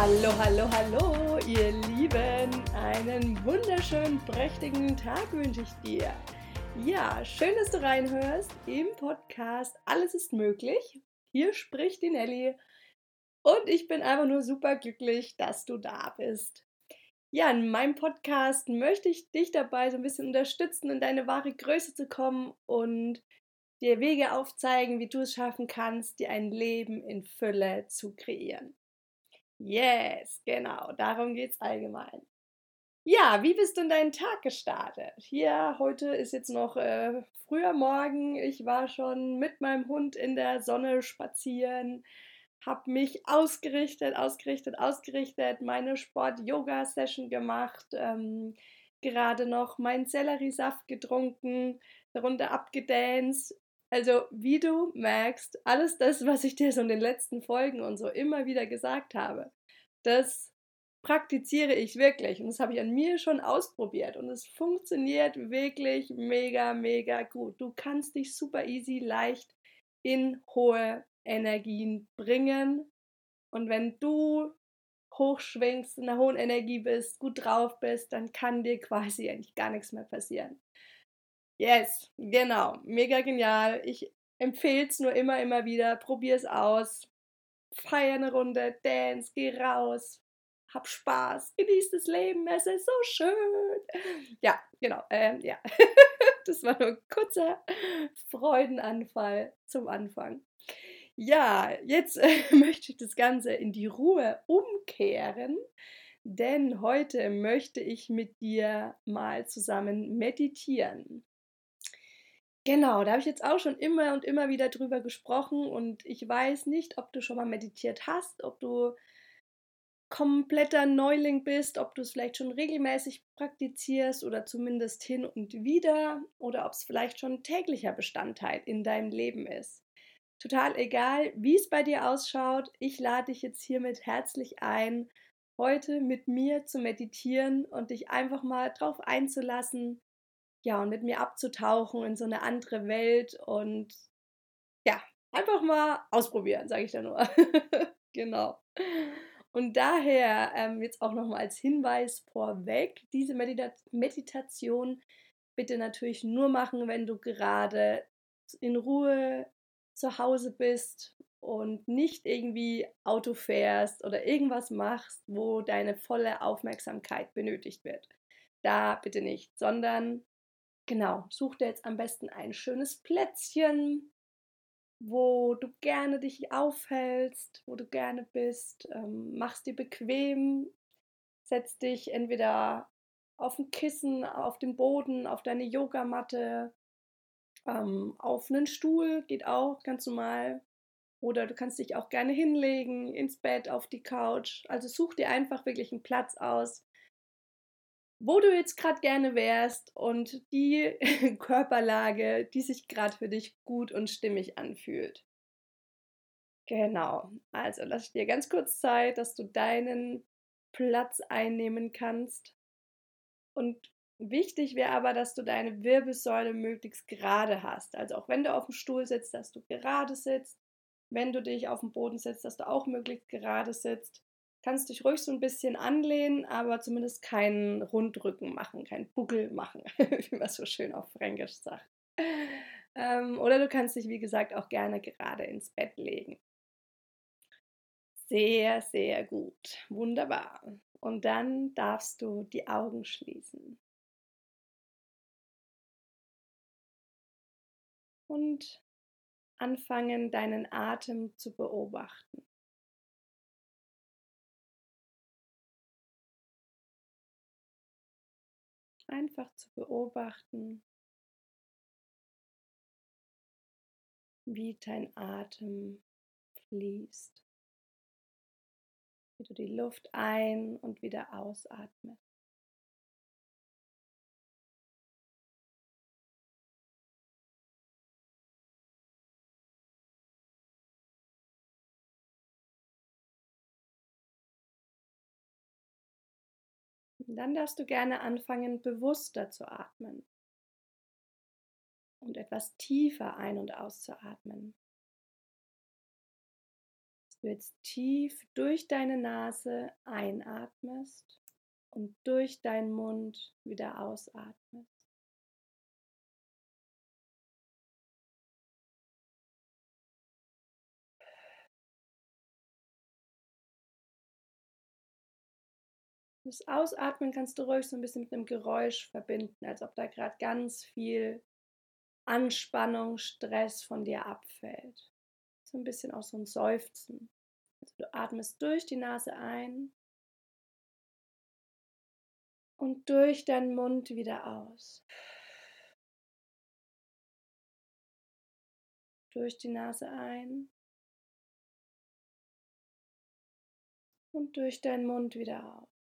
Hallo, hallo, hallo, ihr Lieben. Einen wunderschönen, prächtigen Tag wünsche ich dir. Ja, schön, dass du reinhörst im Podcast Alles ist möglich. Hier spricht die Nelly und ich bin einfach nur super glücklich, dass du da bist. Ja, in meinem Podcast möchte ich dich dabei so ein bisschen unterstützen, in deine wahre Größe zu kommen und dir Wege aufzeigen, wie du es schaffen kannst, dir ein Leben in Fülle zu kreieren. Yes, genau, darum geht es allgemein. Ja, wie bist du in deinen Tag gestartet? Hier, heute ist jetzt noch äh, früher Morgen. Ich war schon mit meinem Hund in der Sonne spazieren, habe mich ausgerichtet, ausgerichtet, ausgerichtet, meine Sport-Yoga-Session gemacht, ähm, gerade noch meinen Selleriesaft getrunken, darunter abgedanced, also, wie du merkst, alles das, was ich dir so in den letzten Folgen und so immer wieder gesagt habe, das praktiziere ich wirklich und das habe ich an mir schon ausprobiert und es funktioniert wirklich mega, mega gut. Du kannst dich super easy, leicht in hohe Energien bringen und wenn du hochschwingst, in einer hohen Energie bist, gut drauf bist, dann kann dir quasi eigentlich gar nichts mehr passieren. Yes, genau. Mega genial. Ich empfehle es nur immer, immer wieder. Probier es aus. Feier eine Runde, dance, geh raus, hab Spaß, genieß das Leben, es ist so schön. Ja, genau. Ähm, ja. das war nur ein kurzer Freudenanfall zum Anfang. Ja, jetzt äh, möchte ich das Ganze in die Ruhe umkehren, denn heute möchte ich mit dir mal zusammen meditieren. Genau, da habe ich jetzt auch schon immer und immer wieder drüber gesprochen und ich weiß nicht, ob du schon mal meditiert hast, ob du kompletter Neuling bist, ob du es vielleicht schon regelmäßig praktizierst oder zumindest hin und wieder oder ob es vielleicht schon täglicher Bestandteil in deinem Leben ist. Total egal, wie es bei dir ausschaut, ich lade dich jetzt hiermit herzlich ein, heute mit mir zu meditieren und dich einfach mal drauf einzulassen, ja, und mit mir abzutauchen in so eine andere Welt und ja, einfach mal ausprobieren, sage ich da nur. genau. Und daher ähm, jetzt auch nochmal als Hinweis vorweg, diese Medita Meditation bitte natürlich nur machen, wenn du gerade in Ruhe zu Hause bist und nicht irgendwie Auto fährst oder irgendwas machst, wo deine volle Aufmerksamkeit benötigt wird. Da bitte nicht, sondern Genau, such dir jetzt am besten ein schönes Plätzchen, wo du gerne dich aufhältst, wo du gerne bist. Ähm, mach's dir bequem, setz dich entweder auf ein Kissen, auf den Boden, auf deine Yogamatte, ähm, auf einen Stuhl, geht auch ganz normal. Oder du kannst dich auch gerne hinlegen, ins Bett, auf die Couch. Also such dir einfach wirklich einen Platz aus, wo du jetzt gerade gerne wärst und die Körperlage, die sich gerade für dich gut und stimmig anfühlt. Genau, also lass dir ganz kurz Zeit, dass du deinen Platz einnehmen kannst. Und wichtig wäre aber, dass du deine Wirbelsäule möglichst gerade hast. Also auch wenn du auf dem Stuhl sitzt, dass du gerade sitzt. Wenn du dich auf dem Boden setzt, dass du auch möglichst gerade sitzt kannst dich ruhig so ein bisschen anlehnen, aber zumindest keinen Rundrücken machen, keinen Buckel machen, wie man so schön auf Fränkisch sagt. Ähm, oder du kannst dich, wie gesagt, auch gerne gerade ins Bett legen. Sehr, sehr gut. Wunderbar. Und dann darfst du die Augen schließen. Und anfangen, deinen Atem zu beobachten. Einfach zu beobachten, wie dein Atem fließt, wie du die Luft ein und wieder ausatmest. Dann darfst du gerne anfangen, bewusster zu atmen und etwas tiefer ein- und auszuatmen. Dass du jetzt tief durch deine Nase einatmest und durch deinen Mund wieder ausatmest. Das Ausatmen kannst du ruhig so ein bisschen mit einem Geräusch verbinden, als ob da gerade ganz viel Anspannung, Stress von dir abfällt. So ein bisschen auch so ein Seufzen. Also du atmest durch die Nase ein und durch deinen Mund wieder aus. Durch die Nase ein und durch deinen Mund wieder aus.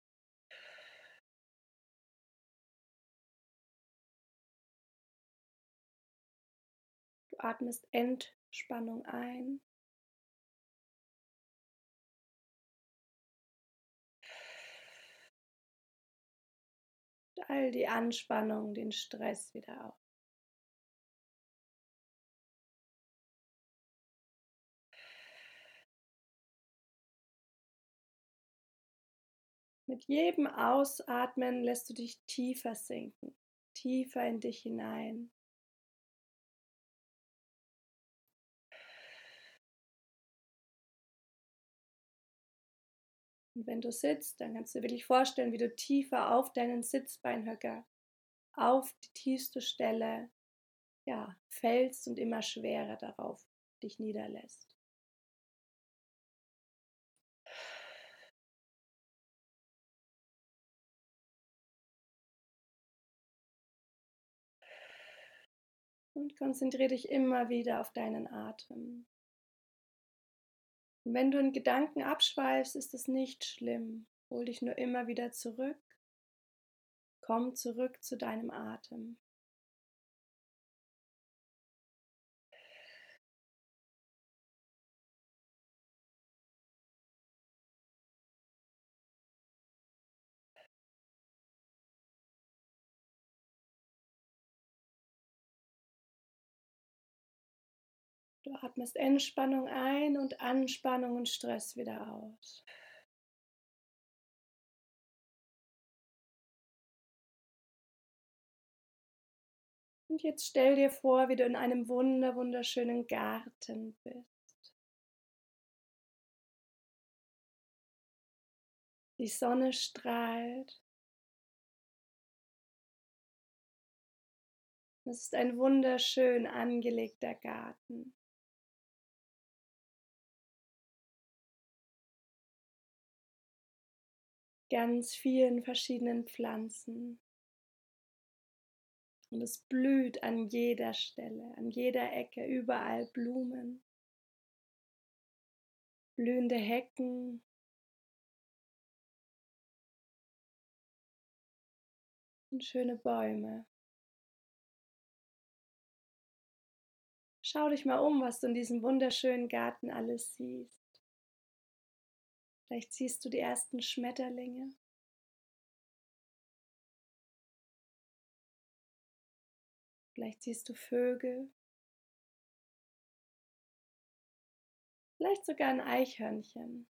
Atmest Entspannung ein. all die Anspannung, den Stress wieder auf. Mit jedem Ausatmen lässt du dich tiefer sinken, tiefer in dich hinein. Und wenn du sitzt, dann kannst du dir wirklich vorstellen, wie du tiefer auf deinen Sitzbeinhöcker, auf die tiefste Stelle, ja, fällst und immer schwerer darauf dich niederlässt. Und konzentriere dich immer wieder auf deinen Atem. Und wenn du in Gedanken abschweifst, ist es nicht schlimm. Hol dich nur immer wieder zurück. Komm zurück zu deinem Atem. Atmest Entspannung ein und Anspannung und Stress wieder aus. Und jetzt stell dir vor, wie du in einem wunder wunderschönen Garten bist. Die Sonne strahlt. Es ist ein wunderschön angelegter Garten. Ganz vielen verschiedenen Pflanzen. Und es blüht an jeder Stelle, an jeder Ecke, überall Blumen, blühende Hecken. Und schöne Bäume. Schau dich mal um, was du in diesem wunderschönen Garten alles siehst. Vielleicht siehst du die ersten Schmetterlinge. Vielleicht siehst du Vögel. Vielleicht sogar ein Eichhörnchen.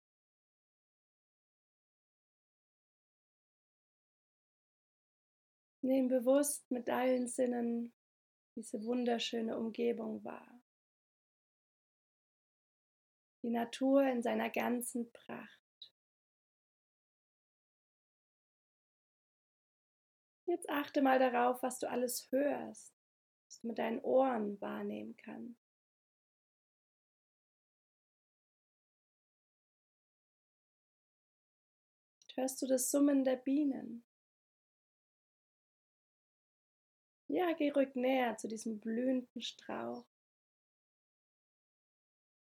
Nimm bewusst mit allen Sinnen diese wunderschöne Umgebung wahr. Die Natur in seiner ganzen Pracht. Jetzt achte mal darauf, was du alles hörst, was du mit deinen Ohren wahrnehmen kannst. Hörst du das Summen der Bienen? Ja, geh ruhig näher zu diesem blühenden Strauch.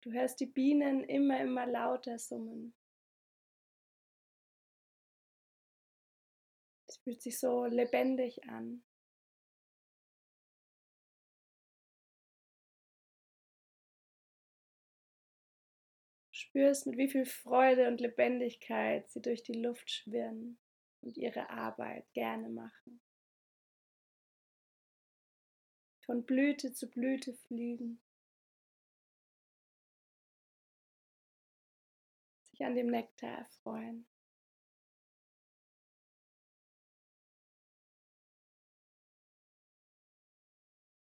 Du hörst die Bienen immer, immer lauter summen. Fühlt sich so lebendig an. Spürst, mit wie viel Freude und Lebendigkeit sie durch die Luft schwirren und ihre Arbeit gerne machen. Von Blüte zu Blüte fliegen. dich an dem Nektar erfreuen.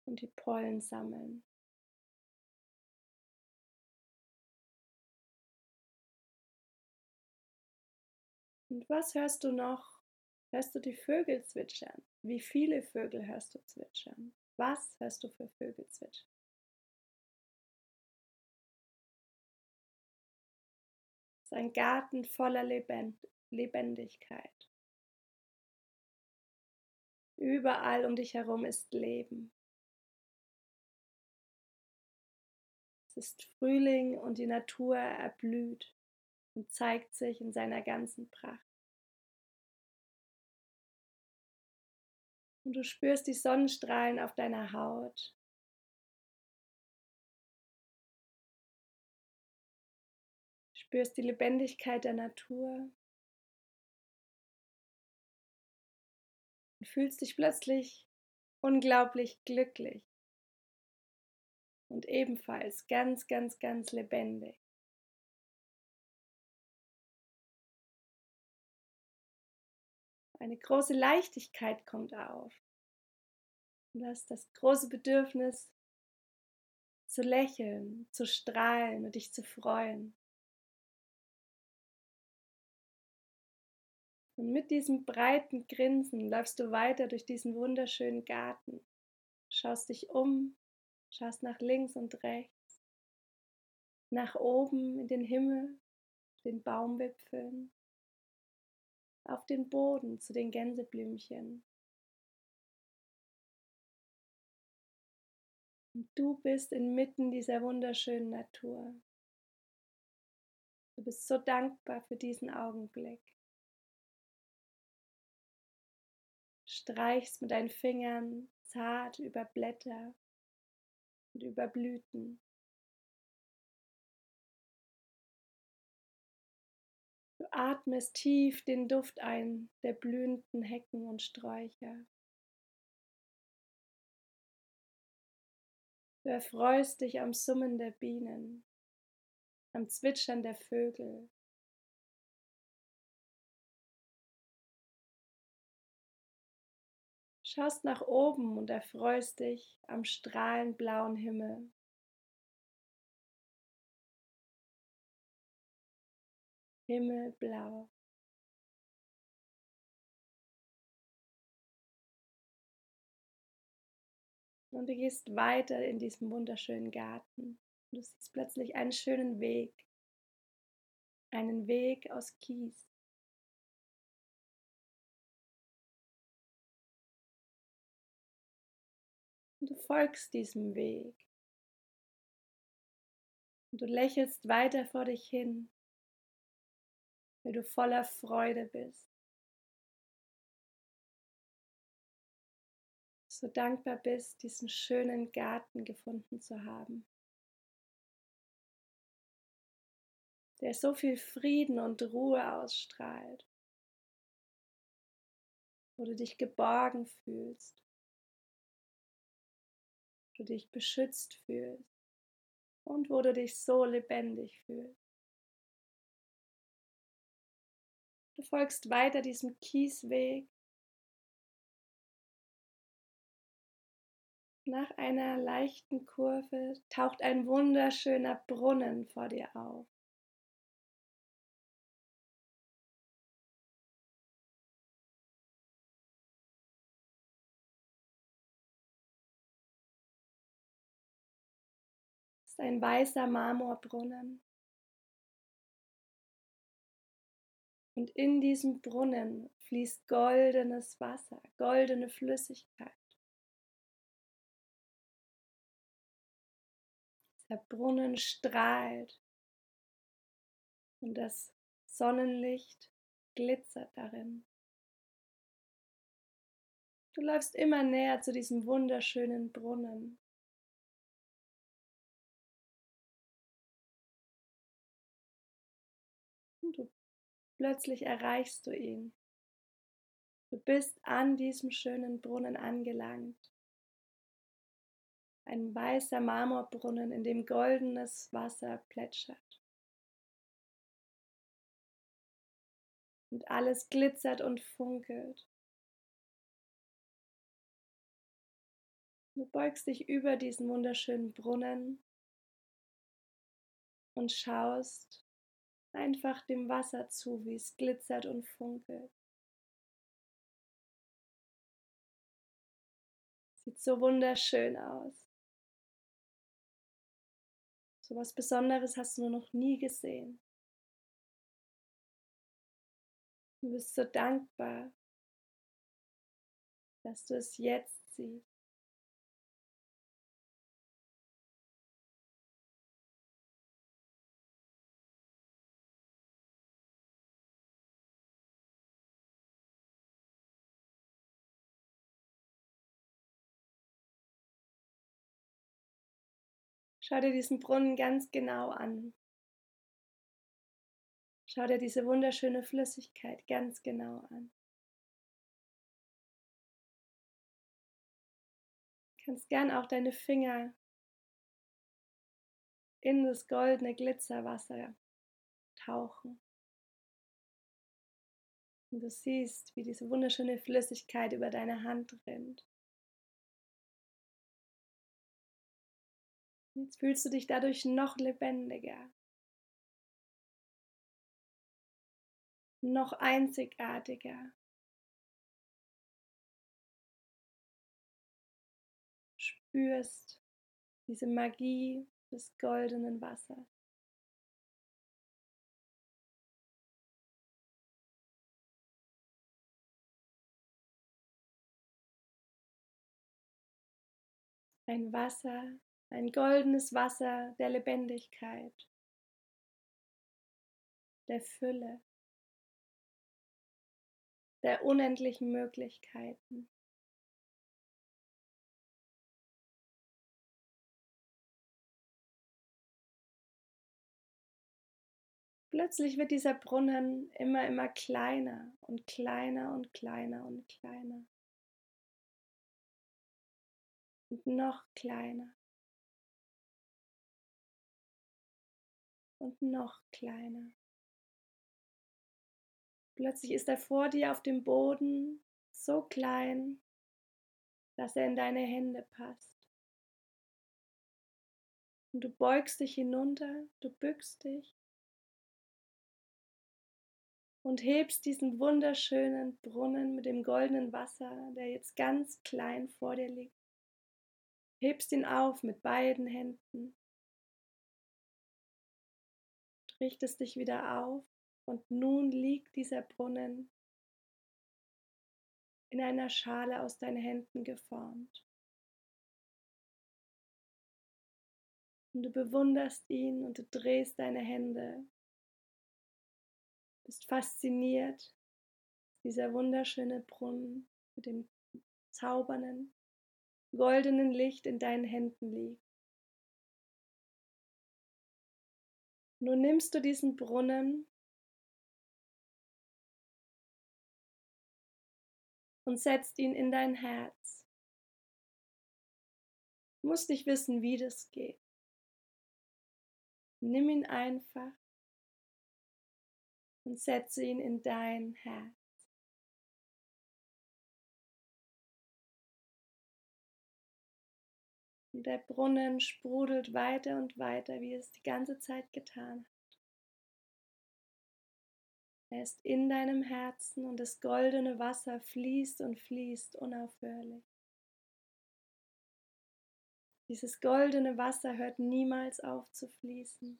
Und die Pollen sammeln. Und was hörst du noch? Hörst du die Vögel zwitschern? Wie viele Vögel hörst du zwitschern? Was hörst du für Vögel zwitschern? Es ist ein Garten voller Lebend Lebendigkeit. Überall um dich herum ist Leben. Es ist Frühling und die Natur erblüht und zeigt sich in seiner ganzen Pracht. Und du spürst die Sonnenstrahlen auf deiner Haut. Spürst die Lebendigkeit der Natur. Und fühlst dich plötzlich unglaublich glücklich. Und ebenfalls ganz, ganz, ganz lebendig. Eine große Leichtigkeit kommt auf. Du hast das große Bedürfnis zu lächeln, zu strahlen und dich zu freuen. Und mit diesem breiten Grinsen läufst du weiter durch diesen wunderschönen Garten, schaust dich um, schaust nach links und rechts, nach oben in den Himmel, den Baumwipfeln, auf den Boden zu den Gänseblümchen. Und du bist inmitten dieser wunderschönen Natur. Du bist so dankbar für diesen Augenblick. Streichst mit deinen Fingern zart über Blätter und über Blüten. Du atmest tief den Duft ein der blühenden Hecken und Sträucher. Du erfreust dich am Summen der Bienen, am Zwitschern der Vögel. Schaust nach oben und erfreust dich am strahlend blauen Himmel. himmelblau. Und du gehst weiter in diesem wunderschönen Garten. Du siehst plötzlich einen schönen Weg. Einen Weg aus Kies. Folgst diesem Weg. Und du lächelst weiter vor dich hin weil du voller Freude bist. So dankbar bist, diesen schönen Garten gefunden zu haben, der so viel Frieden und Ruhe ausstrahlt, wo du dich geborgen fühlst, du dich beschützt fühlst und wo du dich so lebendig fühlst. Du folgst weiter diesem Kiesweg. Nach einer leichten Kurve taucht ein wunderschöner Brunnen vor dir auf. Ist ein weißer Marmorbrunnen. Und in diesem Brunnen fließt goldenes Wasser, goldene Flüssigkeit. Der Brunnen strahlt und das Sonnenlicht glitzert darin. Du läufst immer näher zu diesem wunderschönen Brunnen. Plötzlich erreichst du ihn. Du bist an diesem schönen Brunnen angelangt. Ein weißer Marmorbrunnen, in dem goldenes Wasser plätschert. Und alles glitzert und funkelt. Du beugst dich über diesen wunderschönen Brunnen und schaust einfach dem Wasser zu, wie es glitzert und funkelt. Sieht so wunderschön aus. So was Besonderes hast du nur noch nie gesehen. Du bist so dankbar, dass du es jetzt siehst. Schau dir diesen Brunnen ganz genau an. Schau dir diese wunderschöne Flüssigkeit ganz genau an. Du kannst gern auch deine Finger in das goldene Glitzerwasser tauchen. Und du siehst, wie diese wunderschöne Flüssigkeit über deine Hand rinnt. Jetzt fühlst du dich dadurch noch lebendiger, noch einzigartiger. Spürst diese Magie des goldenen Wassers. Ein Wasser, ein goldenes Wasser der Lebendigkeit, der Fülle, der unendlichen Möglichkeiten. Plötzlich wird dieser Brunnen immer, immer kleiner und kleiner und kleiner und kleiner. Und noch kleiner. Und noch kleiner. Plötzlich ist er vor dir auf dem Boden so klein, dass er in deine Hände passt. Und du beugst dich hinunter, du bückst dich und hebst diesen wunderschönen Brunnen mit dem goldenen Wasser, der jetzt ganz klein vor dir liegt. Hebst ihn auf mit beiden Händen richtest dich wieder auf und nun liegt dieser Brunnen in einer Schale aus deinen Händen geformt. Und du bewunderst ihn und du drehst deine Hände, bist fasziniert, dieser wunderschöne Brunnen mit dem zaubernden, goldenen Licht in deinen Händen liegt. Nun nimmst du diesen Brunnen und setzt ihn in dein Herz. Du musst nicht wissen, wie das geht. Nimm ihn einfach und setze ihn in dein Herz. Und der Brunnen sprudelt weiter und weiter, wie es die ganze Zeit getan hat. Er ist in deinem Herzen und das goldene Wasser fließt und fließt unaufhörlich. Dieses goldene Wasser hört niemals auf zu fließen.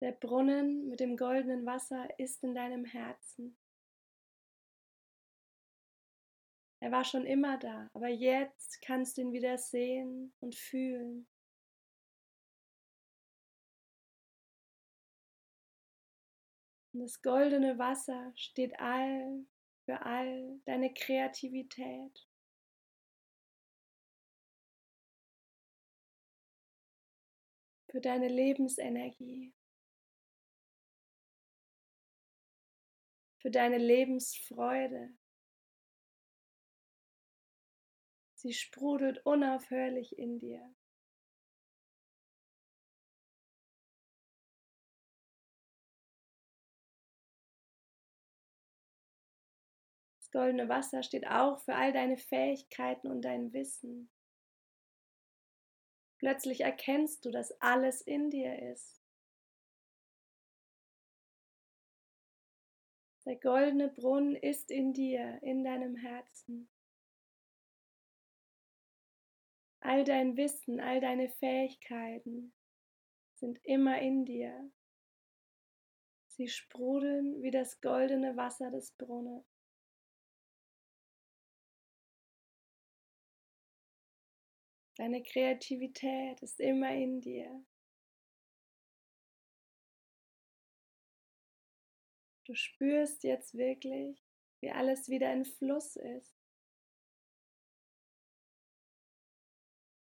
Der Brunnen mit dem goldenen Wasser ist in deinem Herzen. Er war schon immer da, aber jetzt kannst du ihn wieder sehen und fühlen. Und das goldene Wasser steht all für all deine Kreativität. Für deine Lebensenergie. Für deine Lebensfreude. Sie sprudelt unaufhörlich in dir. Das goldene Wasser steht auch für all deine Fähigkeiten und dein Wissen. Plötzlich erkennst du, dass alles in dir ist. Der goldene Brunnen ist in dir, in deinem Herzen. All dein Wissen, all deine Fähigkeiten sind immer in dir. Sie sprudeln wie das goldene Wasser des Brunnens. Deine Kreativität ist immer in dir. Du spürst jetzt wirklich, wie alles wieder in Fluss ist.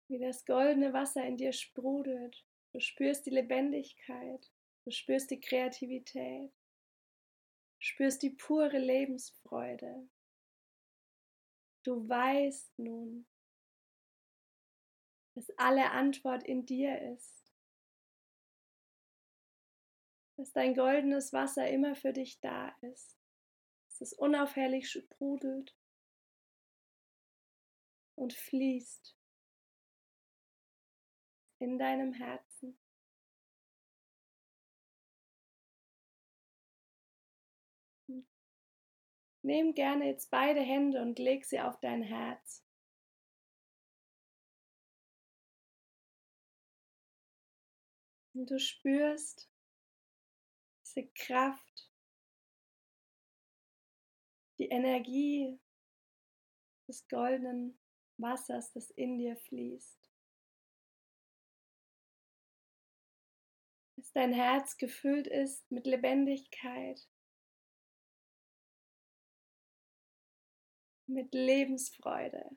Wie das goldene Wasser in dir sprudelt. Du spürst die Lebendigkeit. Du spürst die Kreativität. Du spürst die pure Lebensfreude. Du weißt nun, dass alle Antwort in dir ist. Dass dein goldenes Wasser immer für dich da ist. Dass es unaufhörlich sprudelt und fließt in deinem Herzen. Nimm gerne jetzt beide Hände und leg sie auf dein Herz. Und du spürst diese Kraft, die Energie des goldenen Wassers, das in dir fließt. Dein Herz gefüllt ist mit Lebendigkeit, mit Lebensfreude.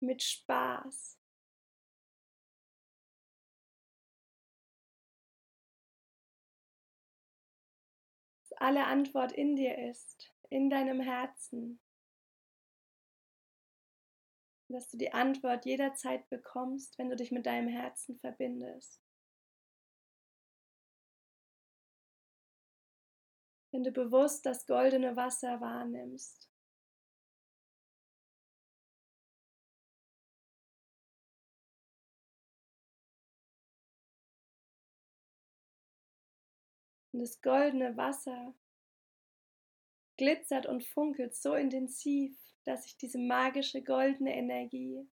mit Spaß. Dass alle Antwort in dir ist, in deinem Herzen. Dass du die Antwort jederzeit bekommst, wenn du dich mit deinem Herzen verbindest. Wenn du bewusst das goldene Wasser wahrnimmst. Und das goldene Wasser glitzert und funkelt so intensiv, dass sich diese magische goldene Energie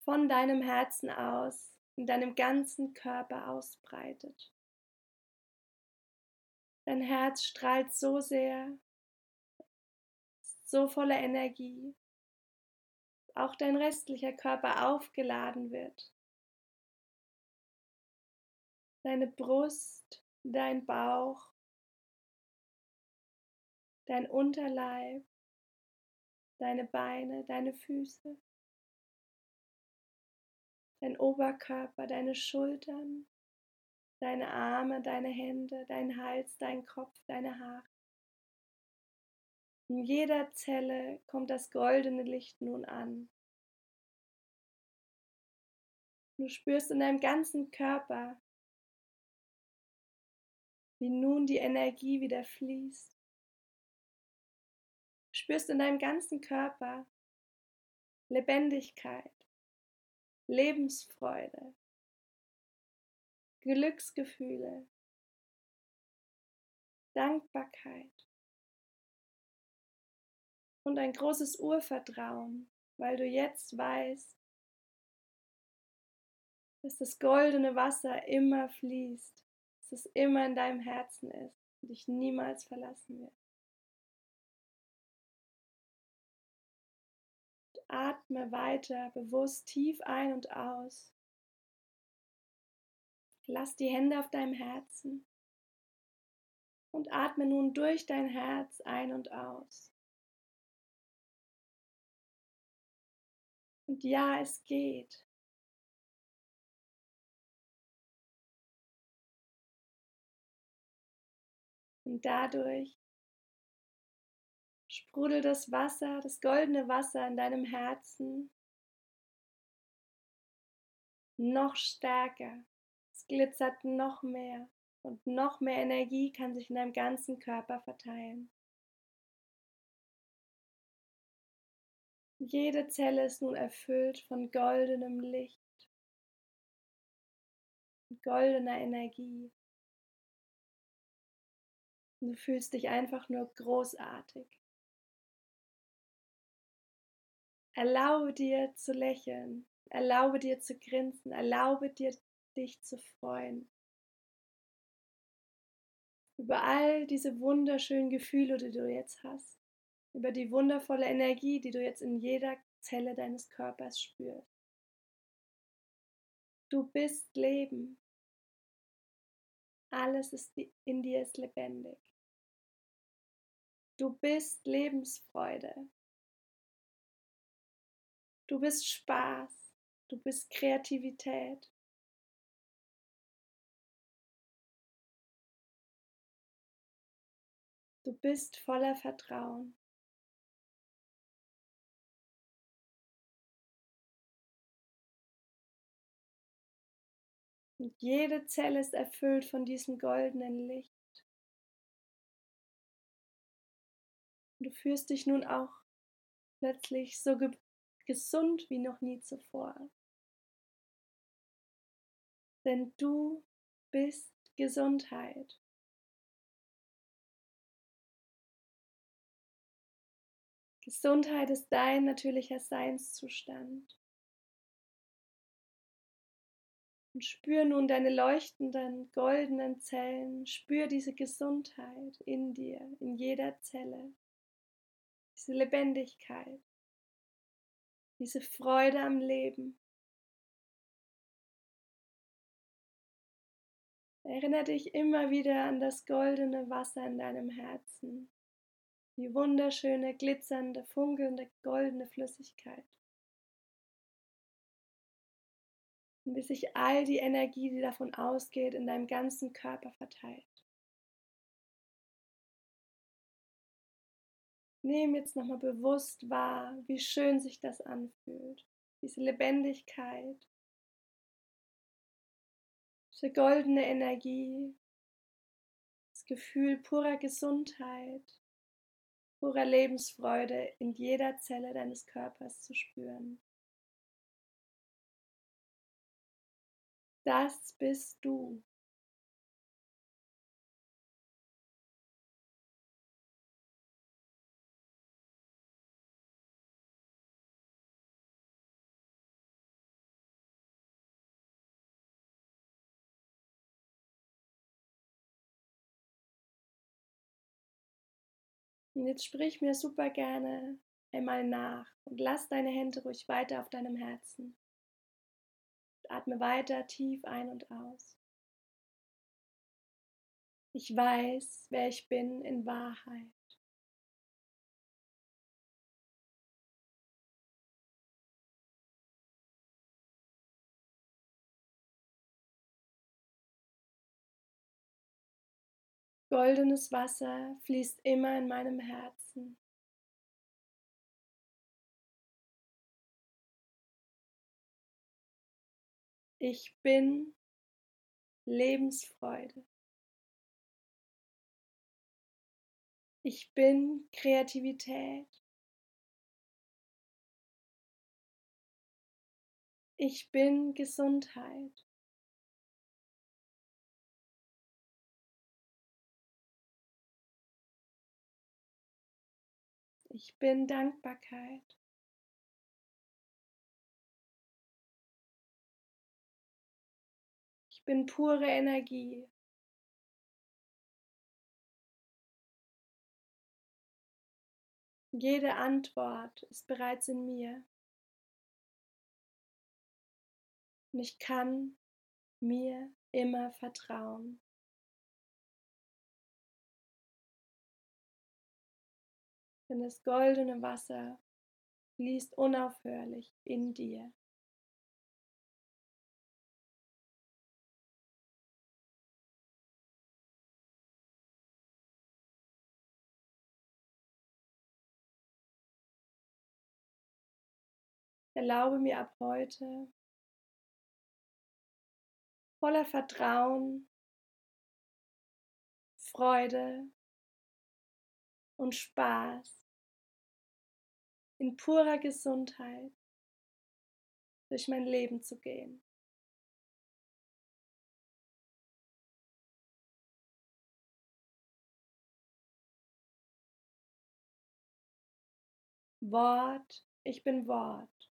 von deinem Herzen aus in deinem ganzen Körper ausbreitet. Dein Herz strahlt so sehr, so voller Energie, auch dein restlicher Körper aufgeladen wird. Deine Brust dein Bauch, dein Unterleib, deine Beine, deine Füße, dein Oberkörper, deine Schultern, deine Arme, deine Hände, dein Hals, dein Kopf, deine Haare. In jeder Zelle kommt das goldene Licht nun an. Du spürst in deinem ganzen Körper, wie nun die Energie wieder fließt. Spürst in deinem ganzen Körper Lebendigkeit, Lebensfreude, Glücksgefühle, Dankbarkeit und ein großes Urvertrauen, weil du jetzt weißt, dass das goldene Wasser immer fließt dass es immer in deinem Herzen ist und dich niemals verlassen wird. Atme weiter bewusst tief ein und aus. Lass die Hände auf deinem Herzen und atme nun durch dein Herz ein und aus. Und ja, es geht. Und dadurch sprudelt das Wasser, das goldene Wasser in deinem Herzen noch stärker. Es glitzert noch mehr. Und noch mehr Energie kann sich in deinem ganzen Körper verteilen. Jede Zelle ist nun erfüllt von goldenem Licht, goldener Energie. Du fühlst dich einfach nur großartig. Erlaube dir zu lächeln, erlaube dir zu grinsen, erlaube dir dich zu freuen. Über all diese wunderschönen Gefühle, die du jetzt hast, über die wundervolle Energie, die du jetzt in jeder Zelle deines Körpers spürst. Du bist Leben. Alles ist in dir ist lebendig. Du bist Lebensfreude. Du bist Spaß. Du bist Kreativität. Du bist voller Vertrauen. Und jede Zelle ist erfüllt von diesem goldenen Licht. Und du fühlst dich nun auch plötzlich so gesund wie noch nie zuvor. Denn du bist Gesundheit. Gesundheit ist dein natürlicher Seinszustand. Und spür nun deine leuchtenden goldenen Zellen, spür diese Gesundheit in dir, in jeder Zelle, diese Lebendigkeit, diese Freude am Leben. Erinnere dich immer wieder an das goldene Wasser in deinem Herzen, die wunderschöne, glitzernde, funkelnde, goldene Flüssigkeit. und wie sich all die Energie, die davon ausgeht, in deinem ganzen Körper verteilt. Nehm jetzt nochmal bewusst wahr, wie schön sich das anfühlt. Diese Lebendigkeit, diese goldene Energie, das Gefühl purer Gesundheit, purer Lebensfreude in jeder Zelle deines Körpers zu spüren. Das bist du. Und jetzt sprich mir super gerne einmal nach und lass deine Hände ruhig weiter auf deinem Herzen. Atme weiter tief ein und aus. Ich weiß, wer ich bin in Wahrheit. Goldenes Wasser fließt immer in meinem Herzen. Ich bin Lebensfreude. Ich bin Kreativität. Ich bin Gesundheit. Ich bin Dankbarkeit. Ich bin pure Energie. Jede Antwort ist bereits in mir. Und ich kann mir immer vertrauen. Denn das goldene Wasser fließt unaufhörlich in dir. Erlaube mir ab heute voller Vertrauen Freude und Spaß in purer Gesundheit durch mein Leben zu gehen. Wort, ich bin Wort.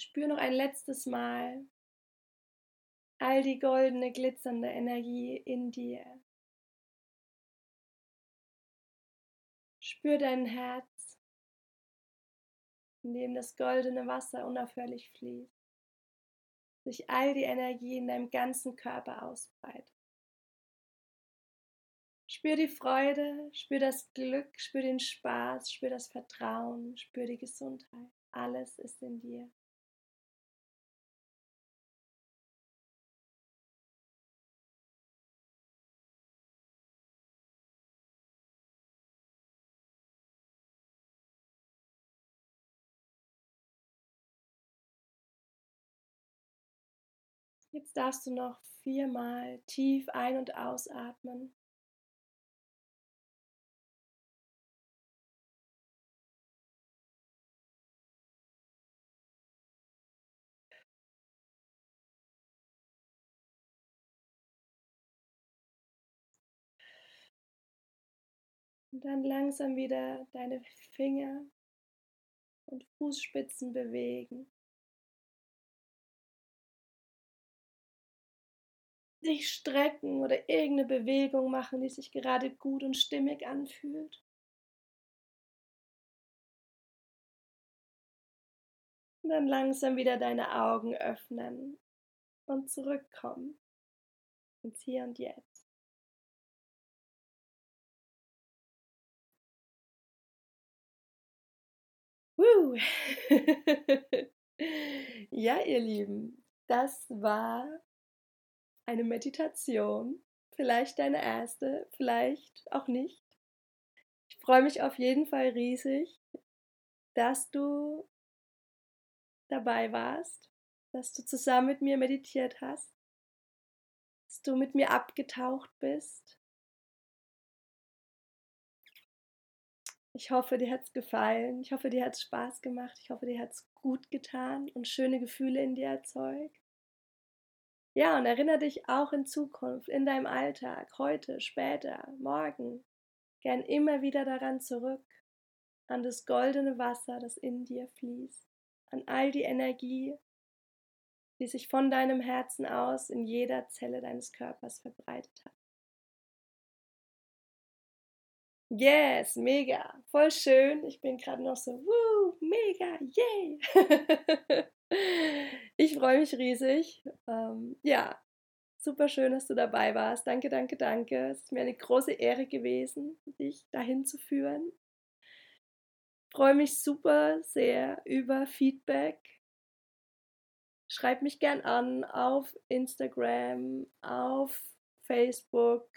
Spür noch ein letztes Mal all die goldene, glitzernde Energie in dir. Spür dein Herz, in dem das goldene Wasser unaufhörlich fließt, sich all die Energie in deinem ganzen Körper ausbreitet. Spür die Freude, spür das Glück, spür den Spaß, spür das Vertrauen, spür die Gesundheit. Alles ist in dir. Jetzt darfst du noch viermal tief ein- und ausatmen. Und dann langsam wieder deine Finger und Fußspitzen bewegen. Dich strecken oder irgendeine Bewegung machen, die sich gerade gut und stimmig anfühlt. Und dann langsam wieder deine Augen öffnen und zurückkommen ins Hier und Jetzt. Woo. ja, ihr Lieben, das war eine Meditation, vielleicht deine erste, vielleicht auch nicht. Ich freue mich auf jeden Fall riesig, dass du dabei warst, dass du zusammen mit mir meditiert hast, dass du mit mir abgetaucht bist. Ich hoffe, dir hat es gefallen. Ich hoffe, dir hat es Spaß gemacht. Ich hoffe, dir hat es gut getan und schöne Gefühle in dir erzeugt. Ja, und erinnere dich auch in Zukunft, in deinem Alltag, heute, später, morgen, gern immer wieder daran zurück, an das goldene Wasser, das in dir fließt, an all die Energie, die sich von deinem Herzen aus in jeder Zelle deines Körpers verbreitet hat. Yes, mega, voll schön. Ich bin gerade noch so, woo, mega, yay. ich freue mich riesig. Ähm, ja, super schön, dass du dabei warst. Danke, danke, danke. Es ist mir eine große Ehre gewesen, dich dahin zu führen. Freue mich super sehr über Feedback. Schreib mich gern an auf Instagram, auf Facebook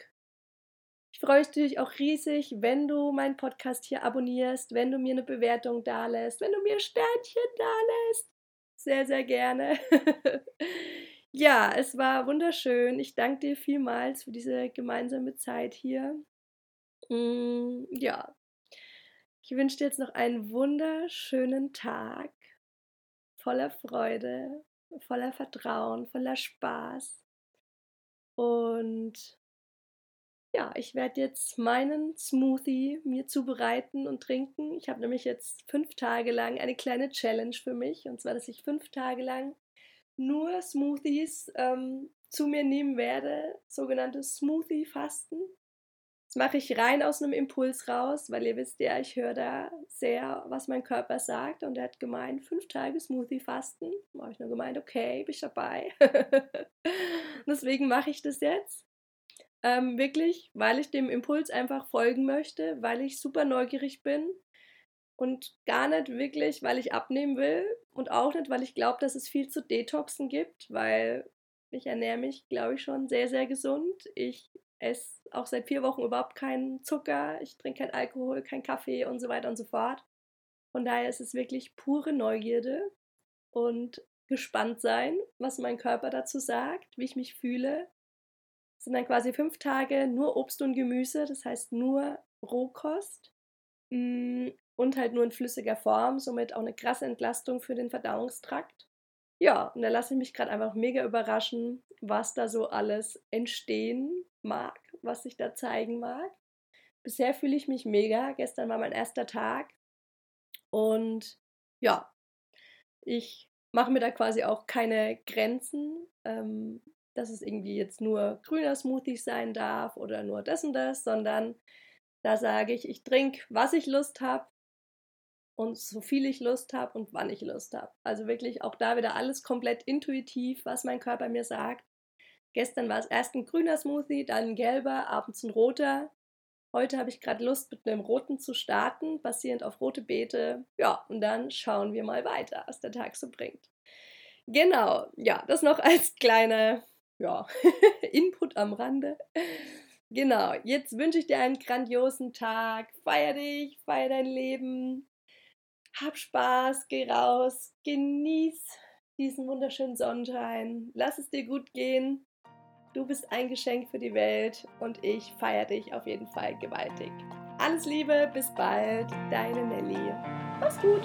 ich freue mich natürlich auch riesig, wenn du meinen Podcast hier abonnierst, wenn du mir eine Bewertung dalässt, wenn du mir Sternchen dalässt. Sehr, sehr gerne. ja, es war wunderschön. Ich danke dir vielmals für diese gemeinsame Zeit hier. Mm, ja, ich wünsche dir jetzt noch einen wunderschönen Tag voller Freude, voller Vertrauen, voller Spaß. Und ja, ich werde jetzt meinen Smoothie mir zubereiten und trinken. Ich habe nämlich jetzt fünf Tage lang eine kleine Challenge für mich. Und zwar, dass ich fünf Tage lang nur Smoothies ähm, zu mir nehmen werde, sogenanntes Smoothie-Fasten. Das mache ich rein aus einem Impuls raus, weil ihr wisst ja, ich höre da sehr, was mein Körper sagt. Und er hat gemeint, fünf Tage Smoothie-Fasten. Da habe ich nur gemeint, okay, bin ich dabei. Deswegen mache ich das jetzt. Ähm, wirklich, weil ich dem Impuls einfach folgen möchte, weil ich super neugierig bin und gar nicht wirklich, weil ich abnehmen will und auch nicht, weil ich glaube, dass es viel zu detoxen gibt, weil ich ernähre mich, glaube ich, schon sehr, sehr gesund. Ich esse auch seit vier Wochen überhaupt keinen Zucker, ich trinke keinen Alkohol, keinen Kaffee und so weiter und so fort. Von daher ist es wirklich pure Neugierde und gespannt sein, was mein Körper dazu sagt, wie ich mich fühle. Sind dann quasi fünf Tage nur Obst und Gemüse, das heißt nur Rohkost mm, und halt nur in flüssiger Form, somit auch eine krasse Entlastung für den Verdauungstrakt. Ja, und da lasse ich mich gerade einfach mega überraschen, was da so alles entstehen mag, was sich da zeigen mag. Bisher fühle ich mich mega. Gestern war mein erster Tag. Und ja, ich mache mir da quasi auch keine Grenzen, ähm, dass es irgendwie jetzt nur grüner Smoothie sein darf oder nur das und das, sondern da sage ich, ich trinke, was ich Lust habe und so viel ich Lust habe und wann ich Lust habe. Also wirklich auch da wieder alles komplett intuitiv, was mein Körper mir sagt. Gestern war es erst ein grüner Smoothie, dann ein gelber, abends ein roter. Heute habe ich gerade Lust, mit einem roten zu starten, basierend auf rote Beete. Ja, und dann schauen wir mal weiter, was der Tag so bringt. Genau, ja, das noch als kleiner ja, Input am Rande. Genau, jetzt wünsche ich dir einen grandiosen Tag. Feier dich, feier dein Leben, hab Spaß, geh raus, genieß diesen wunderschönen Sonnenschein, lass es dir gut gehen. Du bist ein Geschenk für die Welt und ich feiere dich auf jeden Fall gewaltig. Alles Liebe, bis bald, deine Nelly. Mach's gut!